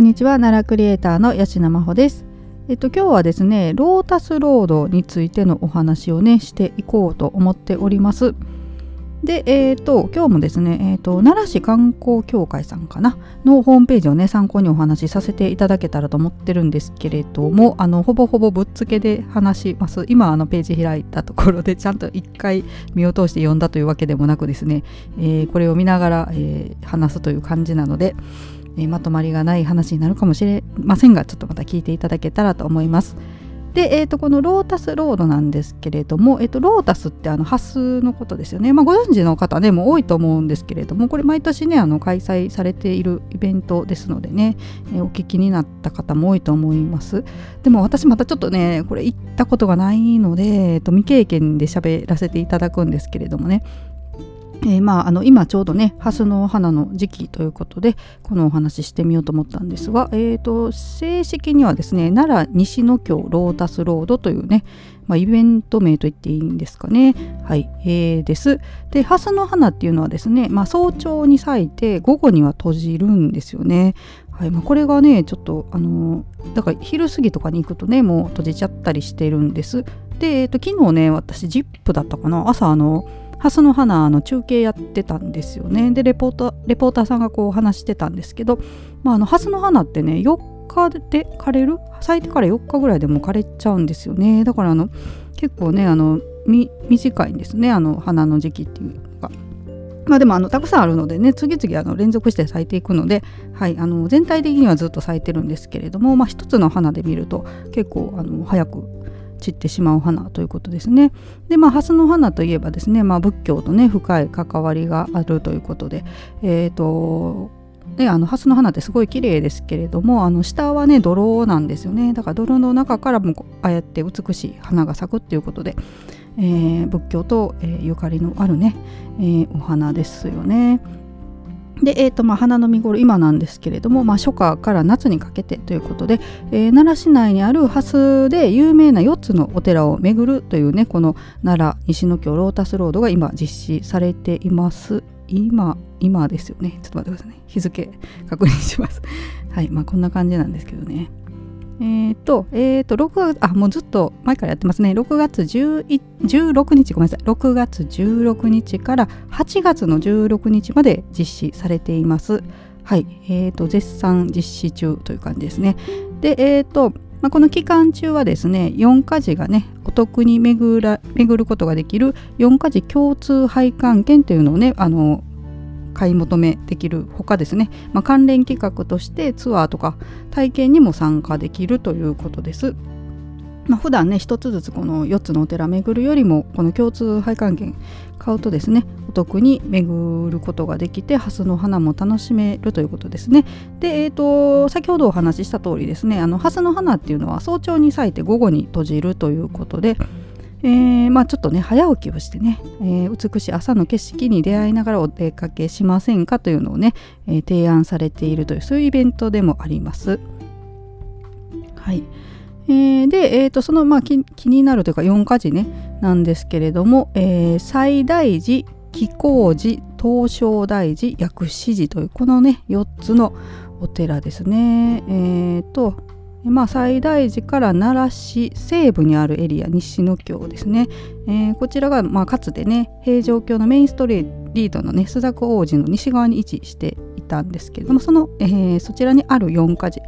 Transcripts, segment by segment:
こんにちは。奈良クリエイターの吉野真帆です。えっと今日はですねロータスロードについてのお話をねしていこうと思っております。で、えっ、ー、と、今日もですね、えっ、ー、と、奈良市観光協会さんかな、のホームページをね、参考にお話しさせていただけたらと思ってるんですけれども、あの、ほぼほぼぶっつけで話します。今、あの、ページ開いたところで、ちゃんと一回見を通して読んだというわけでもなくですね、えー、これを見ながら、え話すという感じなので、えまとまりがない話になるかもしれませんが、ちょっとまた聞いていただけたらと思います。で、えー、とこのロータスロードなんですけれども、えー、とロータスってあのハスのことですよね、まあ、ご存知の方ねも多いと思うんですけれどもこれ毎年ねあの開催されているイベントですのでね、えー、お聞きになった方も多いと思います。でも私またちょっとねこれ行ったことがないので、えー、と未経験で喋らせていただくんですけれどもね。えー、まあ、あの今ちょうどねハスの花の時期ということでこのお話ししてみようと思ったんですが、えーと、正式にはですね奈良西野京ロータスロードというね、まあ、イベント名と言っていいんですかね。はい、えー、です。でハスの花っていうのはですね、まあ、早朝に咲いて午後には閉じるんですよね。はいまあ、これがねちょっとあの、だから昼過ぎとかに行くとねもう閉じちゃったりしてるんです。で、えーと、昨日ね私 ZIP だったかな。朝あのハスの花の中継やってたんですよね。でレポータレポーターさんがこう話してたんですけど、まあ、あのハスの花ってね4日で枯れる？咲いてから4日ぐらいでも枯れちゃうんですよね。だからあの結構ねあの短いんですねあの花の時期っていうのが。まあでもあのたくさんあるのでね次々あの連続して咲いていくので、はい、あの全体的にはずっと咲いてるんですけれども、まあ、一つの花で見ると結構あの早く散ってしまう花ということですね。でまあ蓮の花といえばですね、まあ、仏教とね深い関わりがあるということでえっ、ー、とであの蓮の花ってすごい綺麗ですけれどもあの下はね泥なんですよねだから泥の中からもああやって美しい花が咲くっていうことで、えー、仏教と、えー、ゆかりのあるね、えー、お花ですよね。で、えーとまあ、花の見頃今なんですけれども、まあ、初夏から夏にかけてということで、えー、奈良市内にある蓮で有名な4つのお寺を巡るというねこの奈良西の京ロータスロードが今実施されています。今今ですよね。ちょっと待ってくださいね。日付確認します。はいまあこんな感じなんですけどね。えっ、ー、と、えっ、ー、と、6月、あ、もうずっと前からやってますね。6月16日、ごめんなさい。6月16日から8月の16日まで実施されています。はい。えっ、ー、と、絶賛実施中という感じですね。で、えっ、と、まあ、この期間中はですね、4か時がね、お得に巡ら巡ることができる4か時共通配管券というのをね、あの、買い求めできるほかですね、まあ、関連企画としてツアーとか体験にも参加できるということです。まあ、普段ね一つずつこの4つのお寺巡るよりもこの共通配管券買うとですねお得に巡ることができて蓮の花も楽しめるということですね。で、えーと、先ほどお話しした通りですねあの蓮の花っていうのは早朝に咲いて午後に閉じるということでえー、まあちょっとね早起きをしてね、えー、美しい朝の景色に出会いながらお出かけしませんかというのをね、えー、提案されているというそういうイベントでもあります。はい。えー、で、えーと、その、まあ、気になるというか4か時ねなんですけれども、えー、最大寺気候寺東照大寺薬師寺というこのね4つのお寺ですね。えーとまあ、西大寺から奈良市西部にあるエリア西野京ですね、えー、こちらが、まあ、かつてね平城京のメインストリートのね須作王子の西側に位置していたんですけれどもその、えー、そちらにある四か寺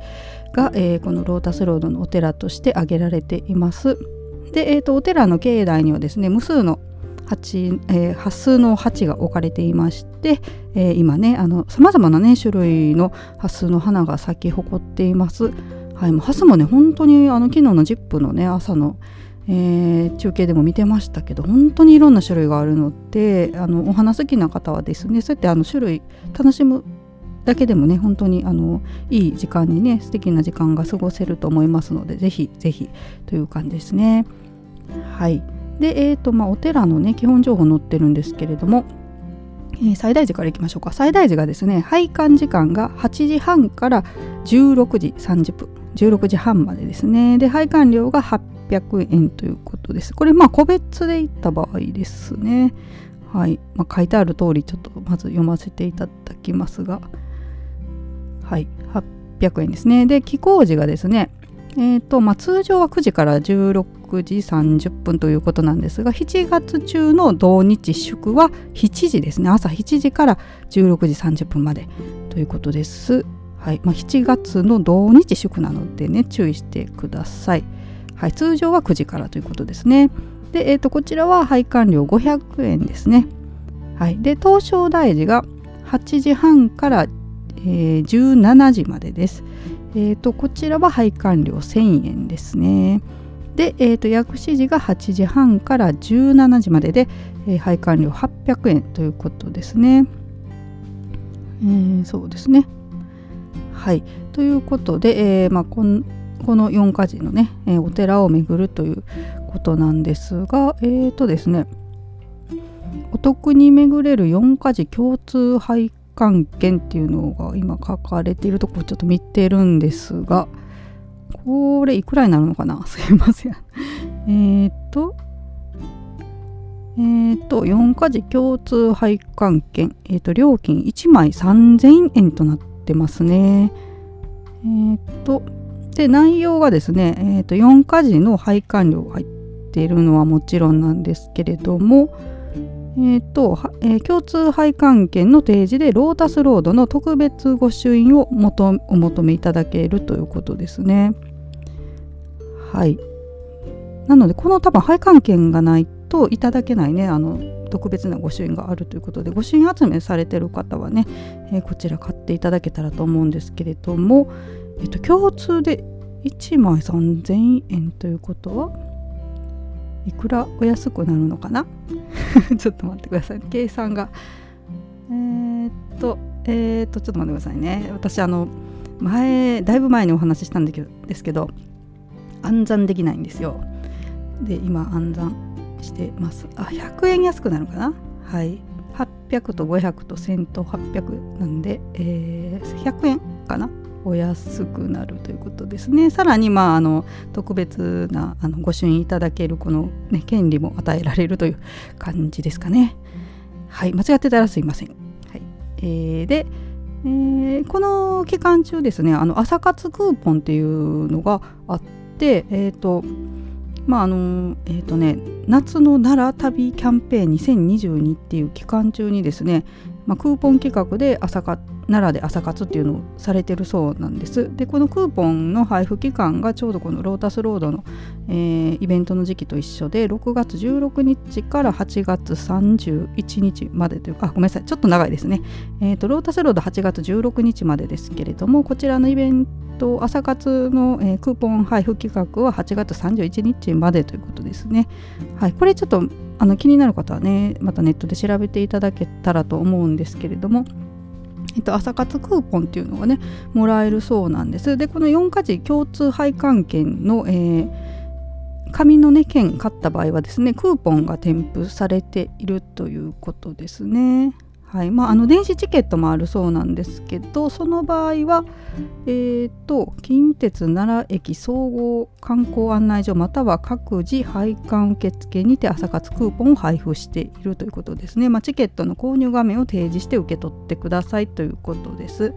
が、えー、このロータスロードのお寺として挙げられています。で、えーと、お寺の境内にはですね無数の鉢、えー、数の鉢が置かれていまして、えー、今ねさまざまなね種類の端数の花が咲き誇っています。はい、もう朝もね本当にあの昨日の ZIP のね朝の、えー、中継でも見てましたけど本当にいろんな種類があるのであのお花好きな方はですねそうやってあの種類楽しむだけでもね本当にあのいい時間にね素敵な時間が過ごせると思いますのでぜひぜひという感じですね。はい。でえーとまあ、お寺のね基本情報載ってるんですけれどもえー、最大寺からいきましょうか。最大寺がですね拝観時間が8時半から16時30分。16時半までですね。で配管料が800円ということです。これまあ個別で行った場合ですね。はい、まあ、書いてある通りちょっとまず読ませていただきますが。はい。800円ですね。で起工時がですねえーとまあ、通常は9時から16時30分ということなんですが7月中の土日祝は7時ですね。朝7時から16時30分までということです。はいまあ、7月の土日祝なのでね注意してください。はい、通常は9時からということですね。で、えー、とこちらは配管料500円ですね。はい、で東証大寺が8時半から、えー、17時までです。えーと、こちらは配管料1000円ですね。で、えーと、薬師寺が8時半から17時までで、えー、配管料800円ということですね。えー、そうですね。はい。ということで、えーまあ、このこの4か寺のね、えー、お寺を巡るということなんですが、えーとですね、お得に巡れる4か寺共通配関係っていうのが今書かれているところちょっと見てるんですがこれいくらになるのかな？すいません。えっとえー、っと4家事共通配管券、えー、っと料金1枚3000円となってますねえー、っとで内容がですね、えー、っと4家事の配管料が入っているのはもちろんなんですけれどもえーとえー、共通配管券の提示でロータスロードの特別御朱印をお求めいただけるということですね。はい。なのでこの多分配管券がないといただけないねあの特別な御朱印があるということで御朱印集めされてる方はね、えー、こちら買っていただけたらと思うんですけれども、えーと共通で1枚3000円ということはいくらお安くなるのかな？ちょっと待ってください、計算が。えー、っとえー、っとちょっと待ってくださいね。私あの前だいぶ前にお話ししたんですけど暗算できないんですよ。で今暗算してますあ100円安くなるかな？はい800と500と1000と800なんで、えー、100円かな？お安くなるということですね。さらに、まあ、あの特別なあのご朱印いただけるこの、ね、権利も与えられるという感じですかね。はい、間違ってたらすいません。はいえー、で、えー、この期間中ですね、あの朝活クーポンっていうのがあって、えっ、ー、と、まああのえーとね、夏の奈良旅キャンペーン2022っていう期間中にですね、まあ、クーポン企画で朝活奈良で朝活っていうのをされてるそうなんです。でこのクーポンの配布期間がちょうどこのロータスロードの、えー、イベントの時期と一緒で6月16日から8月31日までというかごめんなさい。ちょっと長いですね、えーと、ロータスロード8月16日までですけれどもこちらのイベント朝活の、えー、クーポン配布企画は8月31日までということですね。はいこれちょっとあの気になる方はねまたネットで調べていただけたらと思うんですけれどもえっと、朝活クーポンっていうのがねもらえるそうなんです。でこの4か寺共通配管券の、えー、紙のね券買った場合はですねクーポンが添付されているということですね。はい。まあ、あの電子チケットもあるそうなんですけどその場合は、えーと、近鉄奈良駅総合観光案内所または各自配管受付にて朝活クーポンを配布しているということですね、まあ、チケットの購入画面を提示して受け取ってくださいということです。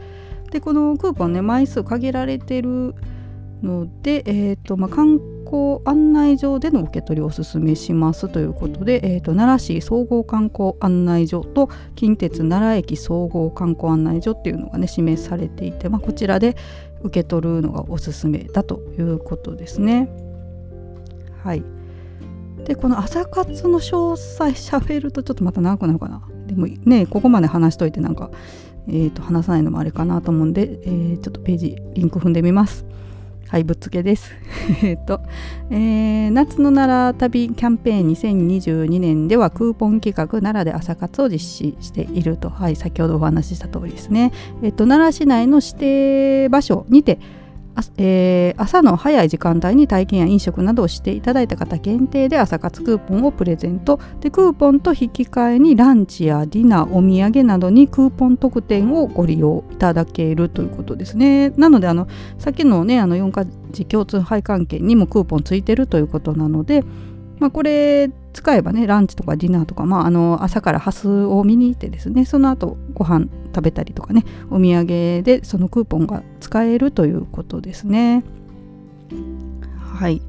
でこのクーポンね枚数限られてるので、えーとまあ、観光案内所での受け取りをお勧めしますということで、えーと、奈良市総合観光案内所と近鉄奈良駅総合観光案内所っていうのがね示されていて、まあ、こちらで受け取るのがおすすめだということですね。はいでこの朝活の詳細しゃべるとちょっとまた長くなるかなでもねここまで話しといてなんか、えー、と話さないのもあれかなと思うんで、えー、ちょっとページリンク踏んでみます。はい、ぶっつけです。えっと、えー、夏の奈良旅キャンペーン2022年ではクーポン企画奈良で朝活を実施していると、はい、先ほどお話しした通りですね。えっと、奈良市内の指定場所にて、えー、朝の早い時間帯に体験や飲食などをしていただいた方限定で朝活クーポンをプレゼント。でクーポンと引き換えにランチやディナーお土産などにクーポン特典をご利用いただけるということですね。なのであのさっきのねあの4か時共通配管券にもクーポンついてるということなので、まあ、これ使えばねランチとかディナーとか、まあ、あの朝からハスを見に行ってですねその後ご飯食べたりとかねお土産でそのクーポンが使えるということですね。はい。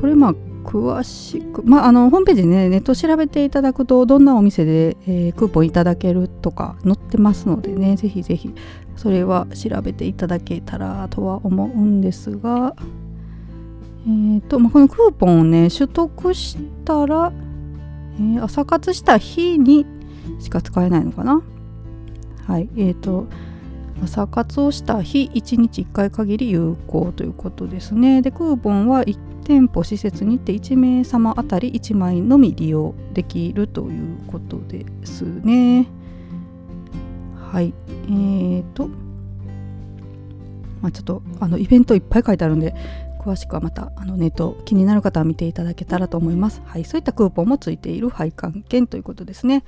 これまあ詳しく、まあ、あのホームページねネット調べていただくとどんなお店で、えー、クーポンいただけるとか載ってますのでねぜひぜひそれは調べていただけたらとは思うんですがえーとまあ、このクーポンをね取得したら、えー、朝活した日にしか使えないのかな？はいえーと朝活をした日1日1回限り有効ということですね。でクーポンは1店舗施設にて1名様あたり1枚のみ利用できるということですね。はいえーとまあちょっとあのイベントいっぱい書いてあるんで詳しくはまたあのネット気になる方は見ていただけたらと思います。はい、そういったクーポンもついている拝観券ということですね。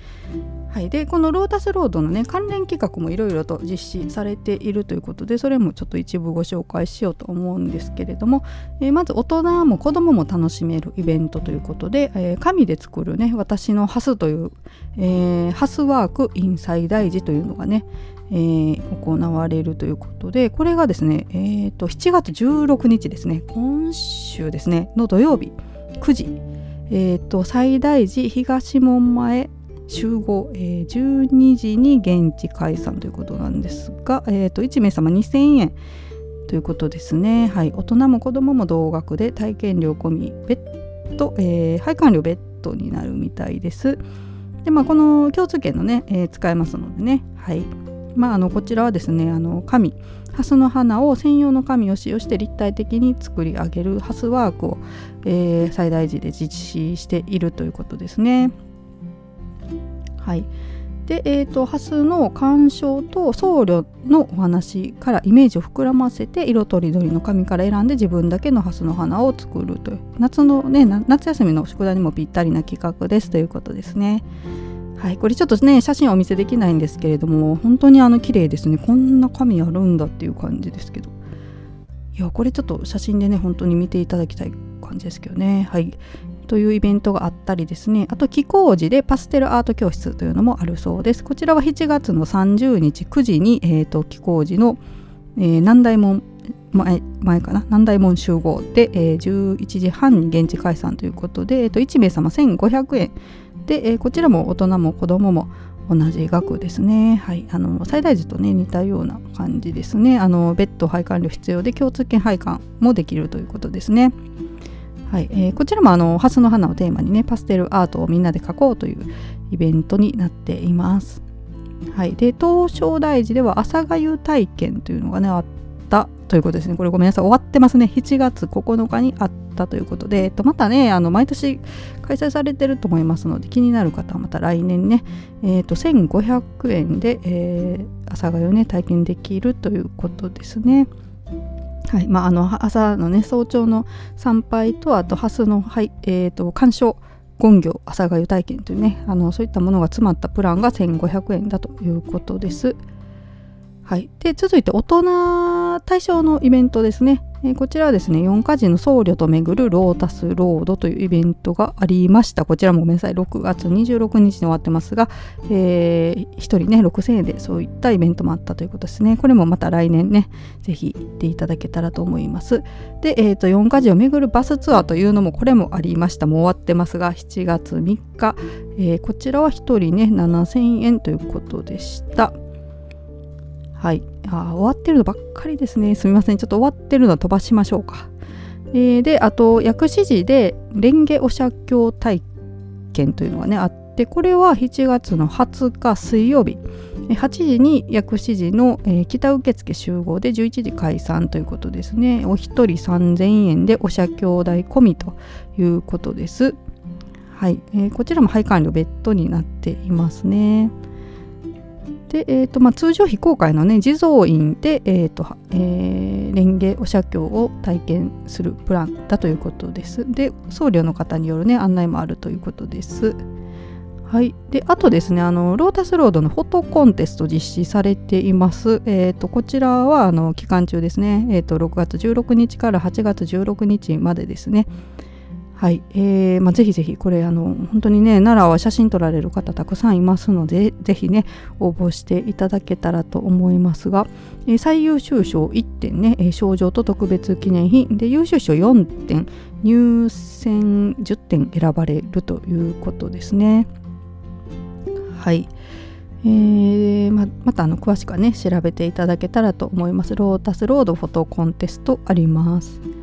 はい、でこのロータスロードのね関連企画もいろいろと実施されているということでそれもちょっと一部ご紹介しようと思うんですけれども、えー、まず大人も子どもも楽しめるイベントということで、えー、紙で作るね私のハスという、えー、ハスワーク in 西大寺というのがね、えー、行われるということでこれがですね、えーと、7月16日ですね今週ですねの土曜日9時、えーと、最大寺東門前集合、えー、12時に現地解散ということなんですが、えーと、1名様2000円ということですね。はい、大人も子供も同額で体験料込み別途、えー、配管料別途になるみたいです。でまあこの共通券のね、えー、使えますのでね。はい。まあ、あのこちらはですねあの紙ハスの花を専用の紙を使用して立体的に作り上げるハスワークを、えー、最大寺で実施しているということですね。はいで、えーと、ハスの鑑賞と僧侶のお話からイメージを膨らませて色とりどりの紙から選んで自分だけのハスの花を作るという夏のね夏休みの宿題にもぴったりな企画ですということですね。はい、これちょっとね写真はお見せできないんですけれども本当にあの綺麗ですね。こんな紙あるんだっていう感じですけど。いやこれちょっと写真でね本当に見ていただきたい感じですけどね。はい。というイベントがあったりですね。あと気候寺でパステルアート教室というのもあるそうです。こちらは7月の30日9時に、えーと、気候寺の、えー、南大門前前かな？南大門集合で、えー、11時半に現地解散ということで、えーと1名様1500円で、えー、こちらも大人も子供も同じ額ですね。はい、あの最大時とね似たような感じですね。あの別途配管料必要で共通券配管もできるということですね。はい、えー、こちらもあのハスの花をテーマにねパステルアートをみんなで描こうというイベントになっています。はい、で東照大寺では朝がゆ体験というのがねあっということですね。これごめんなさい終わってますね。7月9日にあったということで、えっと、またねあの毎年開催されてると思いますので気になる方はまた来年ね、えーと、1500円で、えー、朝がゆね体験できるということですね。はいまあ、あの朝のね早朝の参拝とあと蓮の、はいえーと、鑑賞権行朝がゆ体験というねあのそういったものが詰まったプランが1500円だということです。はい、で続いて大人対象のイベントですね。えこちらはですね4カ時の僧侶と巡るロータスロードというイベントがありました。こちらもごめんなさい。6月26日に終わってますが、えー、1人ね6000円でそういったイベントもあったということですね。これもまた来年ねぜひ行っていただけたらと思います。で、えーと、4カ時を巡るバスツアーというのもこれもありました。もう終わってますが7月3日、えー、こちらは1人ね7000円ということでした。はい。あ終わってるのばっかりですね。すみません。ちょっと終わってるのは飛ばしましょうか、えー、であと薬師寺で蓮華お釈教体験というのがねあってこれは7月の20日水曜日。8時に薬師寺の、えー、北受付集合で11時解散ということですね。お一人3000円でお釈教代込みということです。はい、えー、こちらも配管料別途になっていますね。で、えーとまあ、通常非公開の、ね、地蔵院で、えーとえー、蓮華お写経を体験するプランだということです。で僧侶の方による、ね、案内もあるということです。はい、であとですねあのロータスロードのフォトコンテスト実施されています。えーと、こちらはあの期間中ですね、えーと、6月16日から8月16日までですね。はい、えーまあ、ぜひぜひこれあの本当にね奈良は写真撮られる方たくさんいますのでぜひね応募していただけたらと思いますが、えー、最優秀賞1点ね、賞状と特別記念品で優秀賞4点入選10点選ばれるということですね。はい。えーままたあの詳しくはね調べていただけたらと思います。ロータスロードフォトコンテストあります。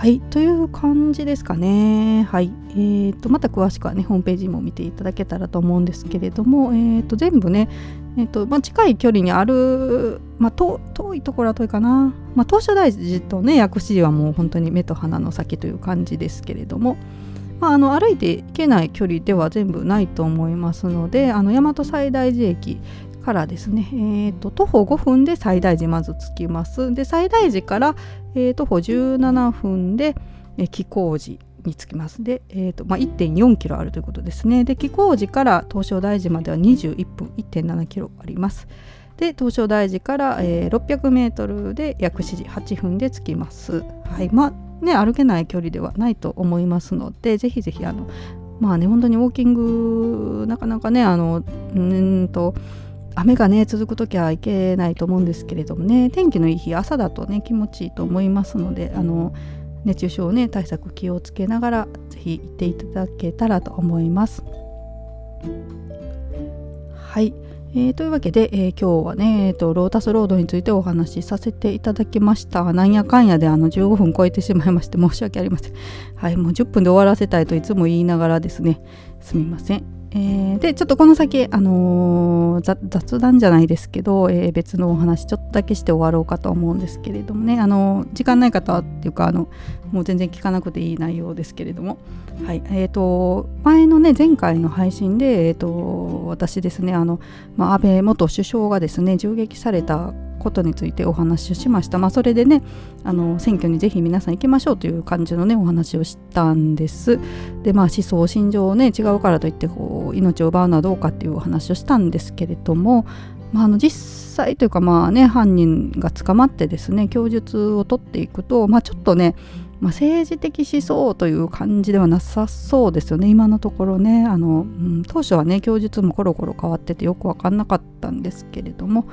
はい、という感じですかね。はい。えーと、また詳しくはね、ホームページも見ていただけたらと思うんですけれども、えーと、全部ね、えーとまあ、近い距離にある、まあ、遠いところは遠いかな、まあ、東照大寺とね、薬師寺はもう本当に目と鼻の先という感じですけれども、まあ、あの歩いて行けない距離では全部ないと思いますので、あの大和西大寺駅からですね、えーと、徒歩5分で西大寺まず着きます。で西大寺から、えー、徒歩17分で、えー、木工寺に着きます。で、えーとまあ、1.4キロあるということですね。で木工寺から東照大寺までは21分1.7キロあります。で東照大寺から、えー、600メートルで約7時8分で着きます。はいまあね、歩けない距離ではないと思いますのでぜひぜひあのまあね本当にウォーキングなかなかねあのうんと雨がね続く時はいけないと思うんですけれどもね天気のいい日朝だとね気持ちいいと思いますのであの熱中症ね対策気をつけながら是非行っていただけたらと思います。はい、えー、というわけで、えー、今日はね、えーと、ロータスロードについてお話しさせていただきました。なんやかんやであの15分超えてしまいまして申し訳ありません。はいもう10分で終わらせたいといつも言いながらですね。すみませんえー、でちょっとこの先、あのー、雑談じゃないですけど、えー、別のお話ちょっとだけして終わろうかと思うんですけれどもね、あの時間ない方っていうかあのもう全然聞かなくていい内容ですけれども、はい。えーと、前のね前回の配信で、えーと、私ですねあの、まあ、安倍元首相がですね銃撃されたことについてお話をしました。まあ、それでねあの選挙にぜひ皆さん行きましょうという感じのねお話をしたんです。でまあ思想心情をね違うからといってこう命を奪うのはどうかっていうお話をしたんですけれども、まあ、あの実際というかまあね犯人が捕まってですね供述を取っていくと、まあ、ちょっとねまあ、政治的思想という感じではなさそうですよね。今のところね。あの、うん、当初はね供述もコロコロ変わっててよく分かんなかったんですけれども、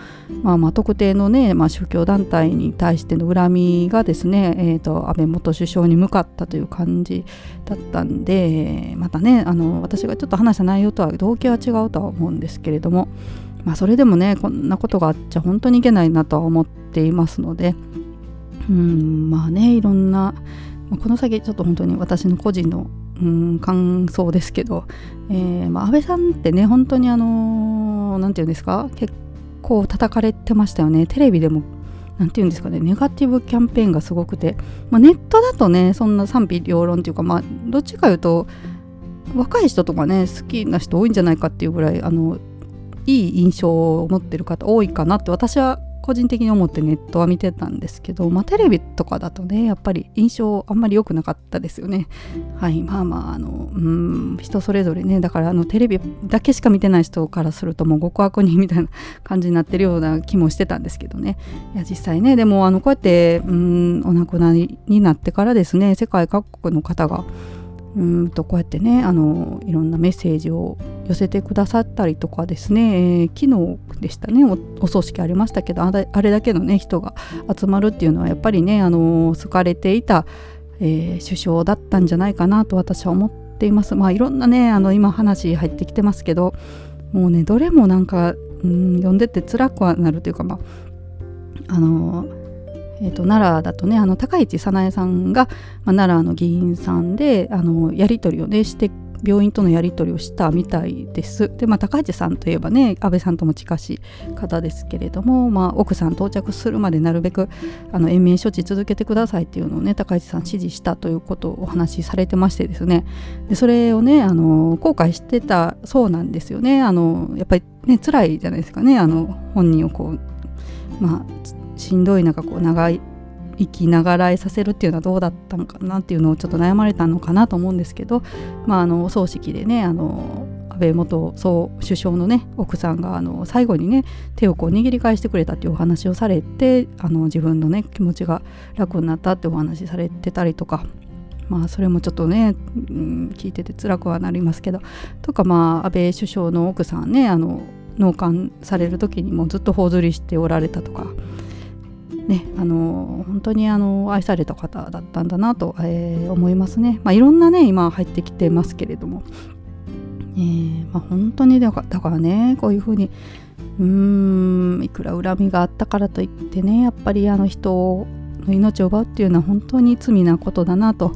まあ、まあ特定のね、まあ、宗教団体に対しての恨みがですね、えーと、安倍元首相に向かったという感じだったんでまたねあの私がちょっと話した内容とは動機は違うとは思うんですけれども、まあ、それでもねこんなことがあっちゃ本当にいけないなとは思っていますので。うんまあねいろんなこの先ちょっと本当に私の個人のうん感想ですけど、えーまあ、安倍さんってね本当にあの何て言うんですか結構叩かれてましたよね。テレビでも何て言うんですかねネガティブキャンペーンがすごくて、まあ、ネットだとねそんな賛否両論っていうかまあどっちかいうと若い人とかね好きな人多いんじゃないかっていうぐらいあのいい印象を持ってる方多いかなって私は個人的に思ってネットは見てたんですけど、まあ、テレビとかだとねやっぱり印象あんまり良くなかったですよね。はいまあまああのうん人それぞれねだからあのテレビだけしか見てない人からするともう極悪人みたいな感じになってるような気もしてたんですけどね。いや実際ねでもあのこうやってうんお亡くなりになってからですね世界各国の方がうんとこうやってねあのいろんなメッセージを寄せてくださったりとかですね、えー、昨日でしたね。お葬式ありましたけどあれだけのね人が集まるっていうのはやっぱりねあの好かれていた、えー、首相だったんじゃないかなと私は思っています。まあいろんなねあの今話入ってきてますけどもうねどれもなんか、うん、読んでて辛くはなるというかまああのえーと、奈良だとねあの高市早苗さんが、まあ、奈良の議員さんであのやり取りをねして病院とのやり取りをしたみたいです。で、まあ、高市さんといえばね安倍さんとも近しい方ですけれども、まあ、奥さん到着するまでなるべくあの延命処置続けてくださいっていうのをね高市さん指示したということをお話しされてましてですねでそれをねあの後悔してたそうなんですよね。あのやっぱりね辛いじゃないですかねあの本人をこうまあしんどい中こう長い生きながらえさせるっていうのはどうだったのかなっていうのをちょっと悩まれたのかなと思うんですけど、まあ、あのお葬式でねあの安倍元総首相のね奥さんがあの最後にね手をこう握り返してくれたっていうお話をされてあの自分のね気持ちが楽になったってお話されてたりとかまあそれもちょっとね、うん、聞いてて辛くはなりますけどとかまあ安倍首相の奥さんねあの納棺される時にもずっと頬ずりしておられたとか。ね、あの本当にあの愛された方だったんだなと、えー、思いますね。まあ、いろんなね今入ってきてますけれども、えーまあ、本当にだからねこういうふうにうーんいくら恨みがあったからといってねやっぱりあの人の命を奪うっていうのは本当に罪なことだなと、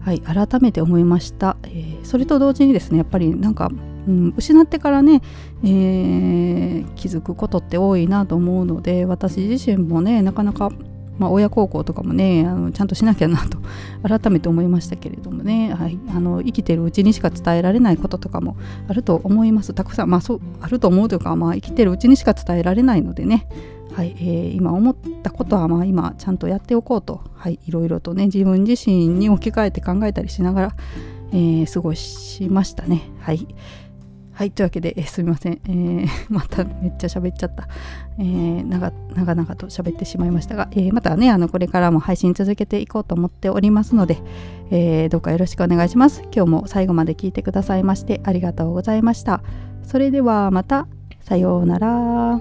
はい、改めて思いました、えー、それと同時にですねやっぱりなんか、うん、失ってからね、えー、気づくことって多いなと思うので私自身もねなかなかまあ、親孝行とかもねあのちゃんとしなきゃなと改めて思いましたけれどもね、はい、あの生きてるうちにしか伝えられないこととかもあると思いますたくさん、まあ、そあると思うというか、まあ、生きてるうちにしか伝えられないのでね、はいえー、今思ったことはまあ今ちゃんとやっておこうと、はい、いろいろとね自分自身に置き換えて考えたりしながら、えー、過ごしましたね。はいはい、というわけで、え、すみません、えー、まためっちゃ喋っちゃった。えー、長々と喋ってしまいましたが、えー、またね、あのこれからも配信続けていこうと思っておりますので、え、どうかよろしくお願いします。今日も最後まで聞いてくださいましてありがとうございました。それではまた、さようなら。